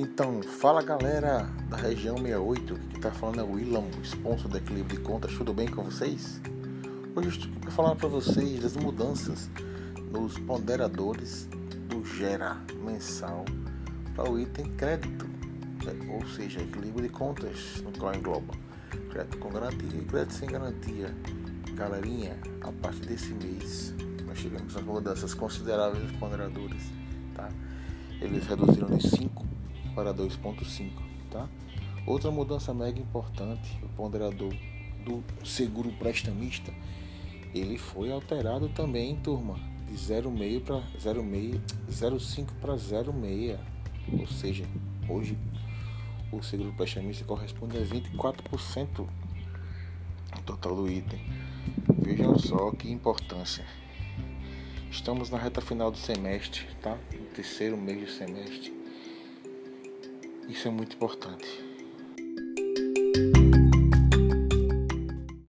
Então, fala galera da região 68, que tá falando é o Willam, sponsor da Equilíbrio de Contas, tudo bem com vocês? Hoje eu estou para falar para vocês das mudanças nos ponderadores do Gera mensal para o item crédito, né? ou seja, equilíbrio de contas no qual engloba crédito com garantia e crédito sem garantia. Galerinha, a partir desse mês nós chegamos a mudanças consideráveis nos ponderadores, tá? Eles reduziram de 5 para 2.5, tá? Outra mudança mega importante, o ponderador do seguro prestamista, ele foi alterado também, turma, de 0,5 para 0,6, 0,5 para 0,6. Ou seja, hoje o seguro prestamista corresponde a 24% do total do item. Vejam só que importância. Estamos na reta final do semestre, tá? No terceiro mês do semestre. Isso é muito importante.